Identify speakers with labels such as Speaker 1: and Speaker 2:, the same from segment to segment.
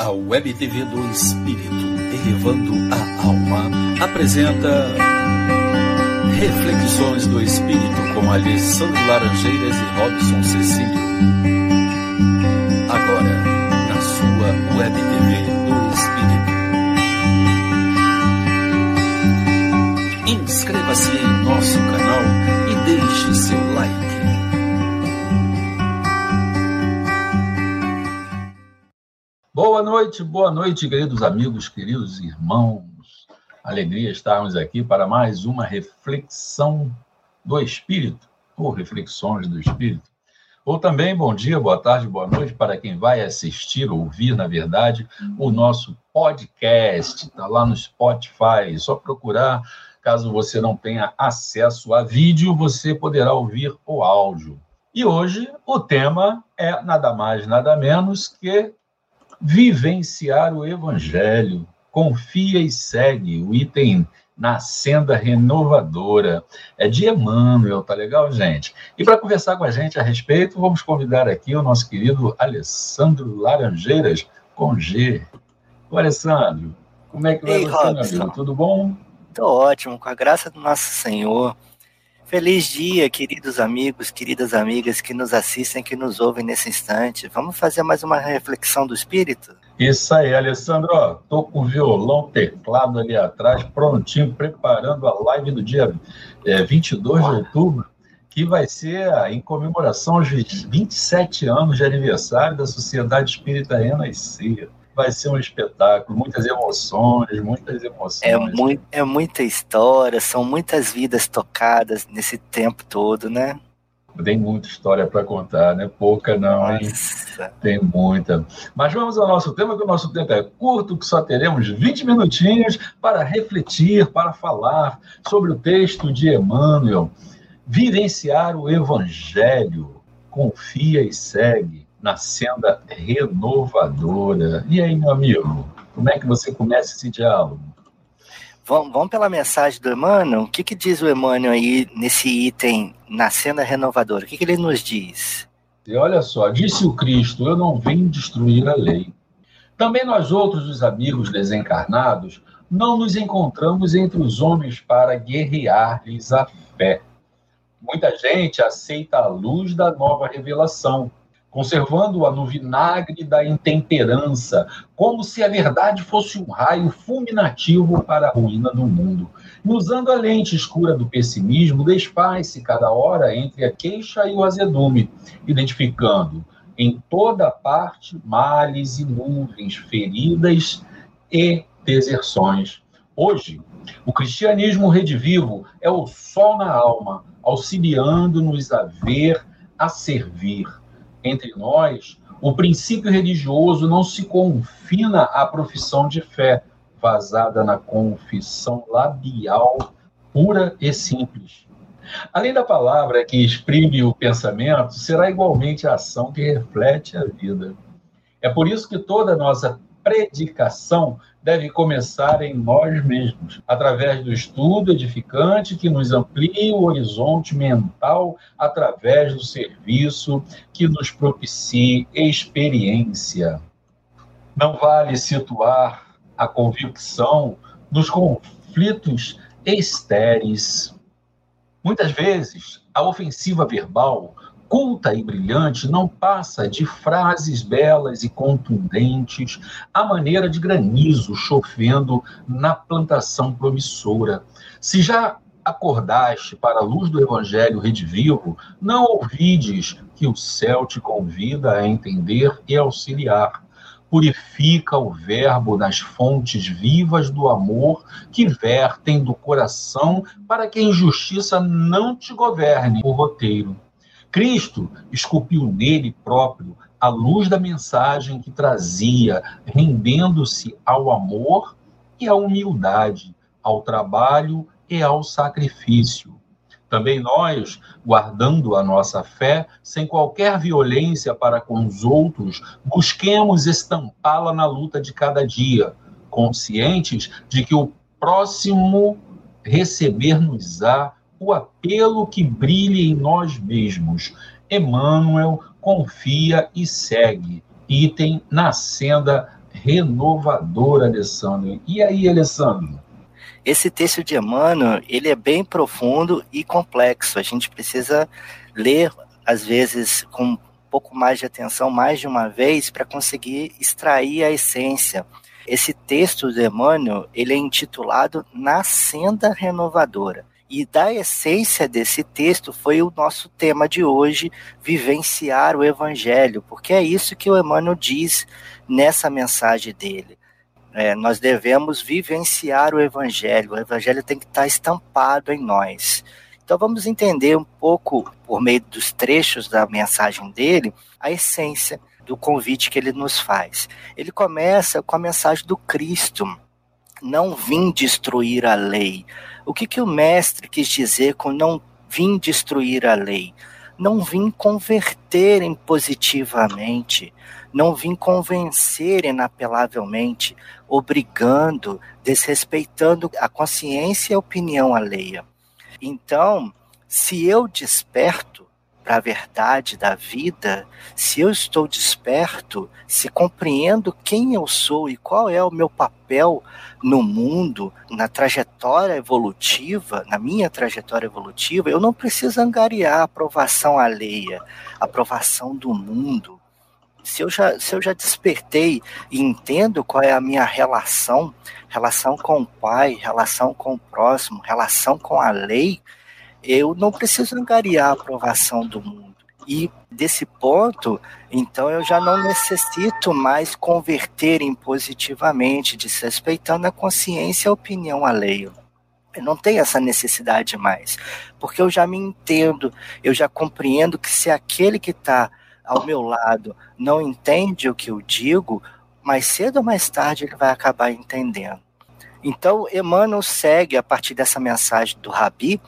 Speaker 1: A Web TV do Espírito, elevando a alma, apresenta Reflexões do Espírito com Alessandro Laranjeiras e Robson Cecílio. Agora, na sua Web TV do Espírito. Inscreva-se em nosso canal e deixe seu like.
Speaker 2: Boa noite, boa noite, queridos amigos, queridos irmãos. Alegria estarmos aqui para mais uma reflexão do Espírito, ou reflexões do Espírito. Ou também bom dia, boa tarde, boa noite para quem vai assistir, ouvir, na verdade, o nosso podcast. Está lá no Spotify, é só procurar. Caso você não tenha acesso a vídeo, você poderá ouvir o áudio. E hoje o tema é nada mais, nada menos que vivenciar o evangelho. Confia e segue o item na senda renovadora. É de Emmanuel, tá legal, gente? E para conversar com a gente a respeito, vamos convidar aqui o nosso querido Alessandro Laranjeiras, com G. Ô, Alessandro, como é que vai
Speaker 3: Ei,
Speaker 2: você,
Speaker 3: Robson.
Speaker 2: meu amigo? Tudo bom?
Speaker 3: Tô ótimo, com a graça do nosso Senhor. Feliz dia, queridos amigos, queridas amigas que nos assistem, que nos ouvem nesse instante. Vamos fazer mais uma reflexão do Espírito?
Speaker 2: Isso aí, Alessandro. Ó, tô com o violão, teclado ali atrás, prontinho, preparando a live do dia é, 22 de outubro, que vai ser em comemoração aos 27 anos de aniversário da Sociedade Espírita Renascer. Vai ser um espetáculo, muitas emoções, muitas emoções.
Speaker 3: É, muito, é muita história, são muitas vidas tocadas nesse tempo todo, né?
Speaker 2: Tem muita história para contar, né? Pouca não, hein?
Speaker 3: Nossa.
Speaker 2: Tem muita. Mas vamos ao nosso tema, que o nosso tempo é curto, que só teremos 20 minutinhos para refletir, para falar sobre o texto de Emmanuel. Vivenciar o Evangelho. Confia e segue na senda renovadora. E aí, meu amigo, como é que você começa esse diálogo?
Speaker 3: Vamos, vamos pela mensagem do Emmanuel? O que, que diz o Emmanuel aí nesse item na senda renovadora? O que, que ele nos diz?
Speaker 2: E olha só, disse o Cristo: Eu não vim destruir a lei. Também nós outros, os amigos desencarnados, não nos encontramos entre os homens para guerrear-lhes a fé. Muita gente aceita a luz da nova revelação, conservando-a no vinagre da intemperança, como se a verdade fosse um raio fulminativo para a ruína do mundo. E usando a lente escura do pessimismo, desfaz-se cada hora entre a queixa e o azedume, identificando em toda parte males e nuvens, feridas e deserções. Hoje, o cristianismo redivivo é o sol na alma, auxiliando-nos a ver, a servir. Entre nós, o princípio religioso não se confina à profissão de fé, vazada na confissão labial pura e simples. Além da palavra que exprime o pensamento, será igualmente a ação que reflete a vida. É por isso que toda nossa predicação deve começar em nós mesmos, através do estudo edificante que nos amplia o horizonte mental, através do serviço que nos propicie experiência. Não vale situar a convicção nos conflitos estéreis. Muitas vezes, a ofensiva verbal culta e brilhante não passa de frases belas e contundentes, à maneira de granizo chovendo na plantação promissora. Se já acordaste para a luz do Evangelho redivivo, não ouvides que o céu te convida a entender e auxiliar. Purifica o verbo nas fontes vivas do amor que vertem do coração para que a injustiça não te governe o roteiro. Cristo esculpiu nele próprio a luz da mensagem que trazia, rendendo-se ao amor e à humildade, ao trabalho e ao sacrifício. Também nós, guardando a nossa fé, sem qualquer violência para com os outros, busquemos estampá-la na luta de cada dia, conscientes de que o próximo receber-nos-á o apelo que brilhe em nós mesmos. Emmanuel confia e segue. Item na senda renovadora, Alessandro. E aí, Alessandro?
Speaker 3: Esse texto de Emmanuel, ele é bem profundo e complexo. A gente precisa ler, às vezes, com um pouco mais de atenção, mais de uma vez, para conseguir extrair a essência. Esse texto de Emmanuel, ele é intitulado Na Senda Renovadora. E da essência desse texto foi o nosso tema de hoje, vivenciar o Evangelho, porque é isso que o Emmanuel diz nessa mensagem dele. É, nós devemos vivenciar o Evangelho, o Evangelho tem que estar estampado em nós. Então vamos entender um pouco, por meio dos trechos da mensagem dele, a essência do convite que ele nos faz. Ele começa com a mensagem do Cristo, não vim destruir a lei. O que, que o mestre quis dizer com não vim destruir a lei? Não vim converter em positivamente, não vim convencer inapelavelmente, obrigando, desrespeitando a consciência e a opinião alheia. Então, se eu desperto para a verdade da vida, se eu estou desperto, se compreendo quem eu sou e qual é o meu papel no mundo, na trajetória evolutiva, na minha trajetória evolutiva, eu não preciso angariar a aprovação alheia, a aprovação do mundo. Se eu, já, se eu já despertei e entendo qual é a minha relação, relação com o pai, relação com o próximo, relação com a lei, eu não preciso angariar a aprovação do mundo. E desse ponto, então eu já não necessito mais converter em positivamente, desrespeitando a consciência e a opinião alheia. Eu não tenho essa necessidade mais, porque eu já me entendo, eu já compreendo que se aquele que está ao meu lado não entende o que eu digo, mais cedo ou mais tarde ele vai acabar entendendo. Então, Emmanuel segue a partir dessa mensagem do Rabi,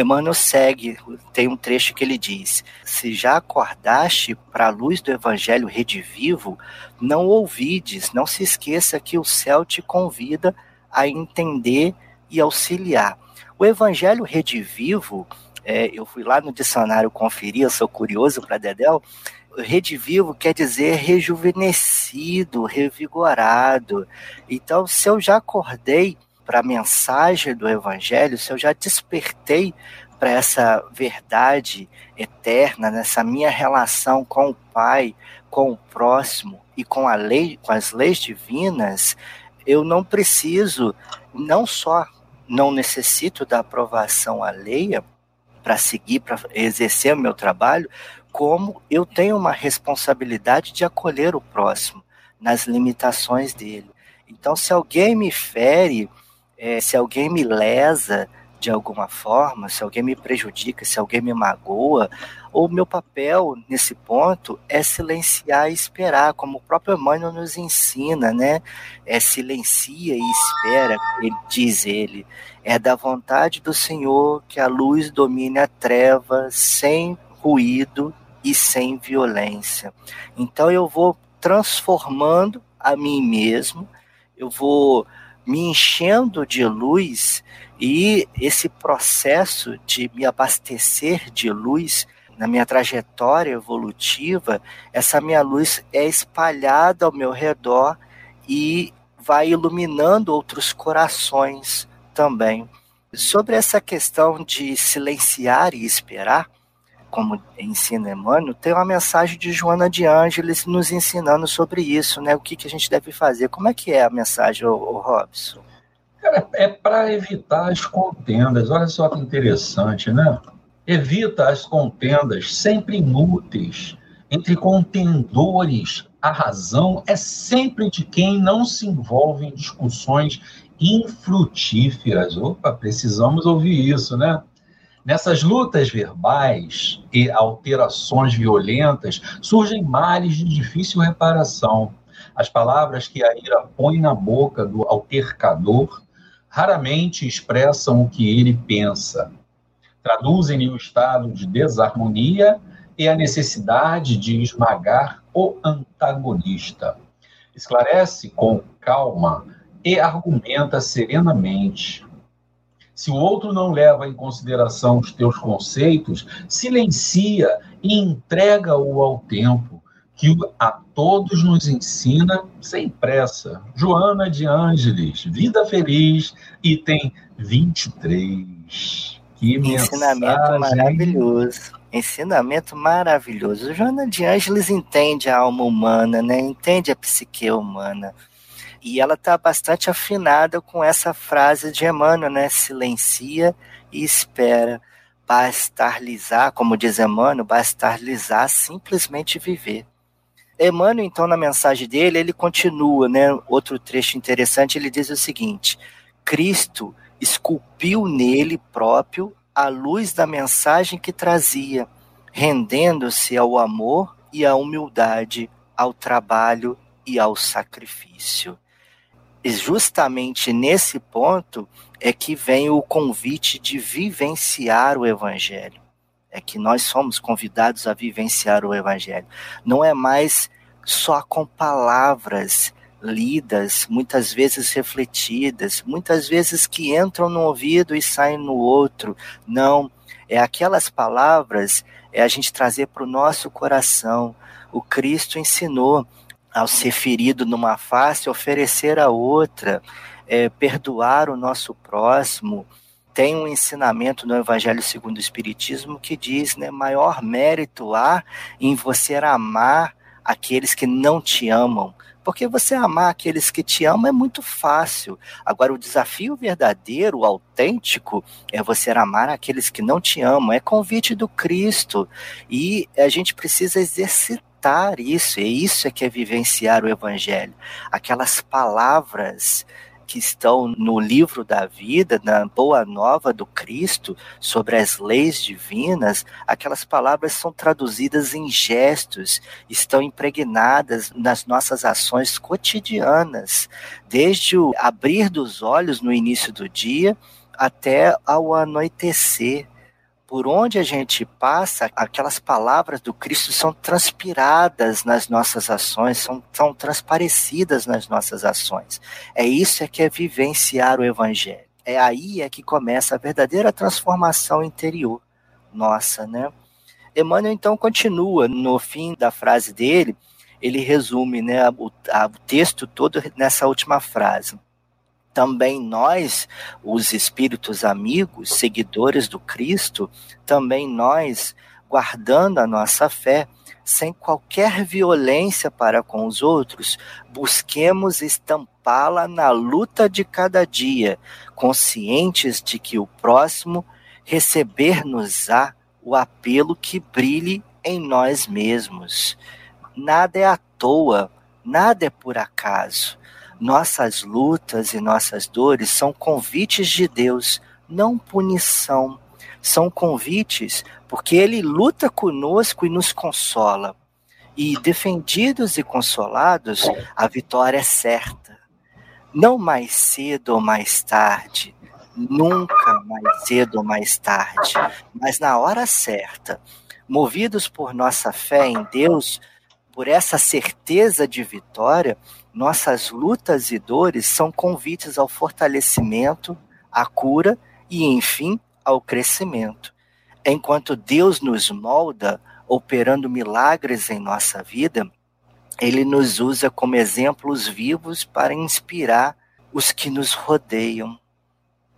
Speaker 3: Emmanuel segue, tem um trecho que ele diz: Se já acordaste para a luz do evangelho redivivo, não ouvides, não se esqueça que o céu te convida a entender e auxiliar. O evangelho redivivo, é, eu fui lá no dicionário conferir, eu sou curioso para Dedel. Redivivo quer dizer rejuvenescido, revigorado. Então, se eu já acordei para a mensagem do Evangelho, se eu já despertei para essa verdade eterna, nessa minha relação com o Pai, com o próximo e com a lei, com as leis divinas, eu não preciso, não só não necessito da aprovação alheia para seguir, para exercer o meu trabalho, como eu tenho uma responsabilidade de acolher o próximo nas limitações dele. Então, se alguém me fere, é, se alguém me lesa de alguma forma, se alguém me prejudica, se alguém me magoa, o meu papel nesse ponto é silenciar e esperar, como o próprio Emmanuel nos ensina, né? É silencia e espera, ele diz ele. É da vontade do Senhor que a luz domine a treva sem ruído e sem violência. Então eu vou transformando a mim mesmo, eu vou me enchendo de luz e esse processo de me abastecer de luz na minha trajetória evolutiva, essa minha luz é espalhada ao meu redor e vai iluminando outros corações também. Sobre essa questão de silenciar e esperar, como ensina Emmanuel, tem uma mensagem de Joana de Ângeles nos ensinando sobre isso, né? O que, que a gente deve fazer. Como é que é a mensagem, ô, ô Robson?
Speaker 2: Cara, é para evitar as contendas. Olha só que interessante, né? Evita as contendas sempre inúteis entre contendores. A razão é sempre de quem não se envolve em discussões infrutíferas. Opa, precisamos ouvir isso, né? Nessas lutas verbais e alterações violentas surgem males de difícil reparação. As palavras que a ira põe na boca do altercador raramente expressam o que ele pensa. Traduzem-lhe o estado de desarmonia e a necessidade de esmagar o antagonista. Esclarece com calma e argumenta serenamente. Se o outro não leva em consideração os teus conceitos, silencia e entrega-o ao tempo, que a todos nos ensina sem pressa. Joana de Ângeles, Vida Feliz, item 23.
Speaker 3: Que Ensinamento mensagem. maravilhoso. Ensinamento maravilhoso. Joana de Ângeles entende a alma humana, né? Entende a psique humana. E ela está bastante afinada com essa frase de Emmanuel, né? Silencia e espera. Bastarlizar, como diz Emmanuel, bastarlizar, simplesmente viver. Emmanuel, então, na mensagem dele, ele continua, né? Outro trecho interessante, ele diz o seguinte: Cristo esculpiu nele próprio a luz da mensagem que trazia, rendendo-se ao amor e à humildade, ao trabalho e ao sacrifício. E justamente nesse ponto é que vem o convite de vivenciar o evangelho é que nós somos convidados a vivenciar o Evangelho. Não é mais só com palavras lidas, muitas vezes refletidas, muitas vezes que entram no ouvido e saem no outro. Não, é aquelas palavras, é a gente trazer para o nosso coração. O Cristo ensinou ao ser ferido numa face, oferecer a outra, é, perdoar o nosso próximo, tem um ensinamento no Evangelho segundo o Espiritismo que diz, né, maior mérito há em você amar aqueles que não te amam. Porque você amar aqueles que te amam é muito fácil. Agora, o desafio verdadeiro, autêntico, é você amar aqueles que não te amam. É convite do Cristo. E a gente precisa exercitar isso. E isso é que é vivenciar o Evangelho. Aquelas palavras que estão no livro da vida, na boa nova do Cristo, sobre as leis divinas, aquelas palavras são traduzidas em gestos, estão impregnadas nas nossas ações cotidianas, desde o abrir dos olhos no início do dia até ao anoitecer por onde a gente passa, aquelas palavras do Cristo são transpiradas nas nossas ações, são, são transparecidas nas nossas ações. É isso é que é vivenciar o Evangelho. É aí é que começa a verdadeira transformação interior nossa, né? Emmanuel então continua no fim da frase dele, ele resume né, o, a, o texto todo nessa última frase também nós, os espíritos amigos, seguidores do Cristo, também nós, guardando a nossa fé, sem qualquer violência para com os outros, busquemos estampá-la na luta de cada dia, conscientes de que o próximo receber-nos-á o apelo que brilhe em nós mesmos. Nada é à toa, nada é por acaso. Nossas lutas e nossas dores são convites de Deus, não punição. São convites porque Ele luta conosco e nos consola. E defendidos e consolados, a vitória é certa. Não mais cedo ou mais tarde, nunca mais cedo ou mais tarde, mas na hora certa, movidos por nossa fé em Deus, por essa certeza de vitória, nossas lutas e dores são convites ao fortalecimento, à cura e, enfim, ao crescimento. Enquanto Deus nos molda, operando milagres em nossa vida, ele nos usa como exemplos vivos para inspirar os que nos rodeiam.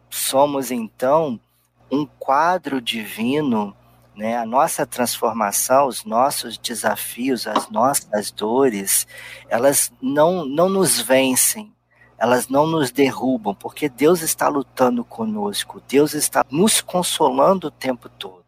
Speaker 3: Somos então um quadro divino né? A nossa transformação, os nossos desafios, as nossas dores, elas não, não nos vencem, elas não nos derrubam, porque Deus está lutando conosco, Deus está nos consolando o tempo todo.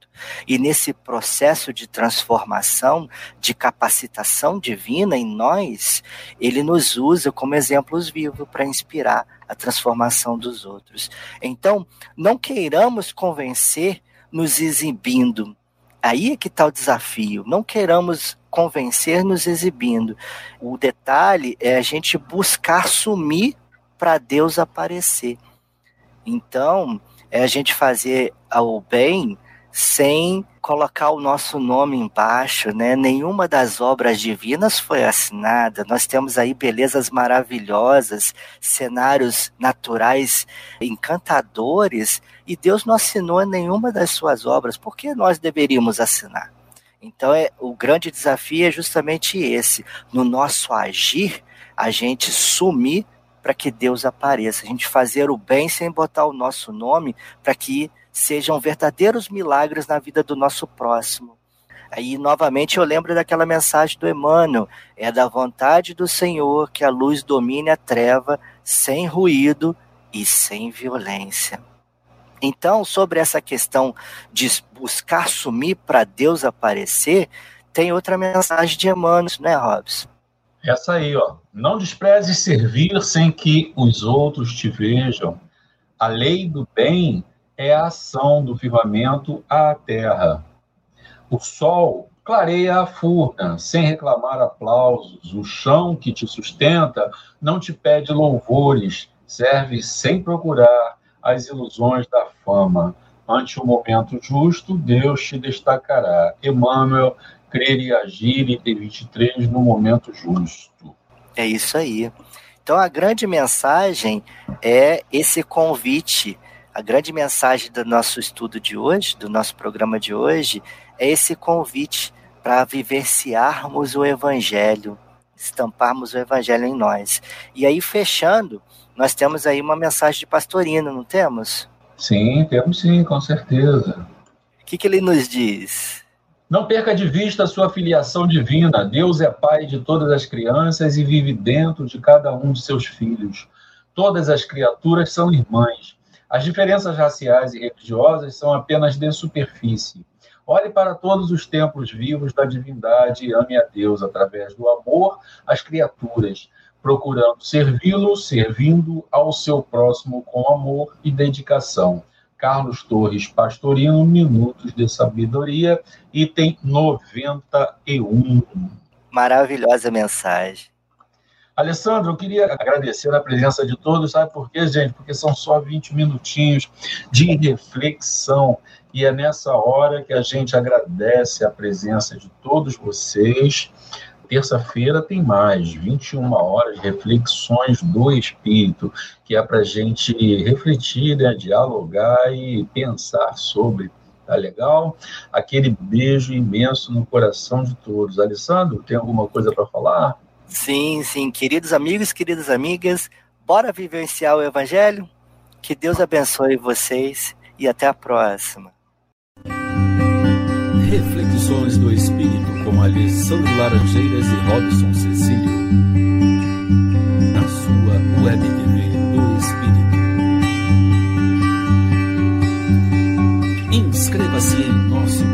Speaker 3: E nesse processo de transformação, de capacitação divina em nós, ele nos usa como exemplos vivos para inspirar a transformação dos outros. Então, não queiramos convencer nos exibindo, Aí é que está o desafio. Não queiramos convencer nos exibindo. O detalhe é a gente buscar sumir para Deus aparecer. Então, é a gente fazer o bem sem colocar o nosso nome embaixo, né? Nenhuma das obras divinas foi assinada. Nós temos aí belezas maravilhosas, cenários naturais encantadores, e Deus não assinou nenhuma das suas obras. Por que nós deveríamos assinar? Então, é, o grande desafio é justamente esse: no nosso agir, a gente sumir para que Deus apareça, a gente fazer o bem sem botar o nosso nome, para que sejam verdadeiros milagres na vida do nosso próximo. Aí, novamente, eu lembro daquela mensagem do Emmanuel: é da vontade do Senhor que a luz domine a treva sem ruído e sem violência. Então, sobre essa questão de buscar sumir para Deus aparecer, tem outra mensagem de Emmanuel, né, Robson?
Speaker 2: Essa aí, ó. Não desprezes servir sem que os outros te vejam. A lei do bem é a ação do firmamento à terra. O sol clareia a furna, sem reclamar aplausos. O chão que te sustenta não te pede louvores, serve sem procurar as ilusões da fama. Ante o momento justo, Deus te destacará. Emmanuel, crer e agir, item 23, no momento justo.
Speaker 3: É isso aí. Então, a grande mensagem é esse convite. A grande mensagem do nosso estudo de hoje, do nosso programa de hoje, é esse convite para vivenciarmos o Evangelho, estamparmos o Evangelho em nós. E aí, fechando, nós temos aí uma mensagem de Pastorino, não temos?
Speaker 2: Sim, temos sim, com certeza.
Speaker 3: O que, que ele nos diz?
Speaker 2: Não perca de vista a sua filiação divina. Deus é pai de todas as crianças e vive dentro de cada um de seus filhos. Todas as criaturas são irmãs. As diferenças raciais e religiosas são apenas de superfície. Olhe para todos os templos vivos da divindade e ame a Deus através do amor às criaturas procurando servi-lo, servindo ao seu próximo com amor e dedicação. Carlos Torres Pastorino, Minutos de Sabedoria, item 91.
Speaker 3: Maravilhosa mensagem.
Speaker 2: Alessandro, eu queria agradecer a presença de todos, sabe por quê, gente? Porque são só 20 minutinhos de reflexão e é nessa hora que a gente agradece a presença de todos vocês terça-feira tem mais, 21 horas, reflexões do Espírito, que é para a gente refletir, né, dialogar e pensar sobre. Tá legal? Aquele beijo imenso no coração de todos. Alessandro, tem alguma coisa para falar?
Speaker 3: Sim, sim. Queridos amigos, queridas amigas, bora vivenciar o Evangelho? Que Deus abençoe vocês e até a próxima.
Speaker 1: Reflexões do Espírito com Alessandro Laranjeiras e Robson Cecílio. Na sua web TV do Espírito. Inscreva-se em nosso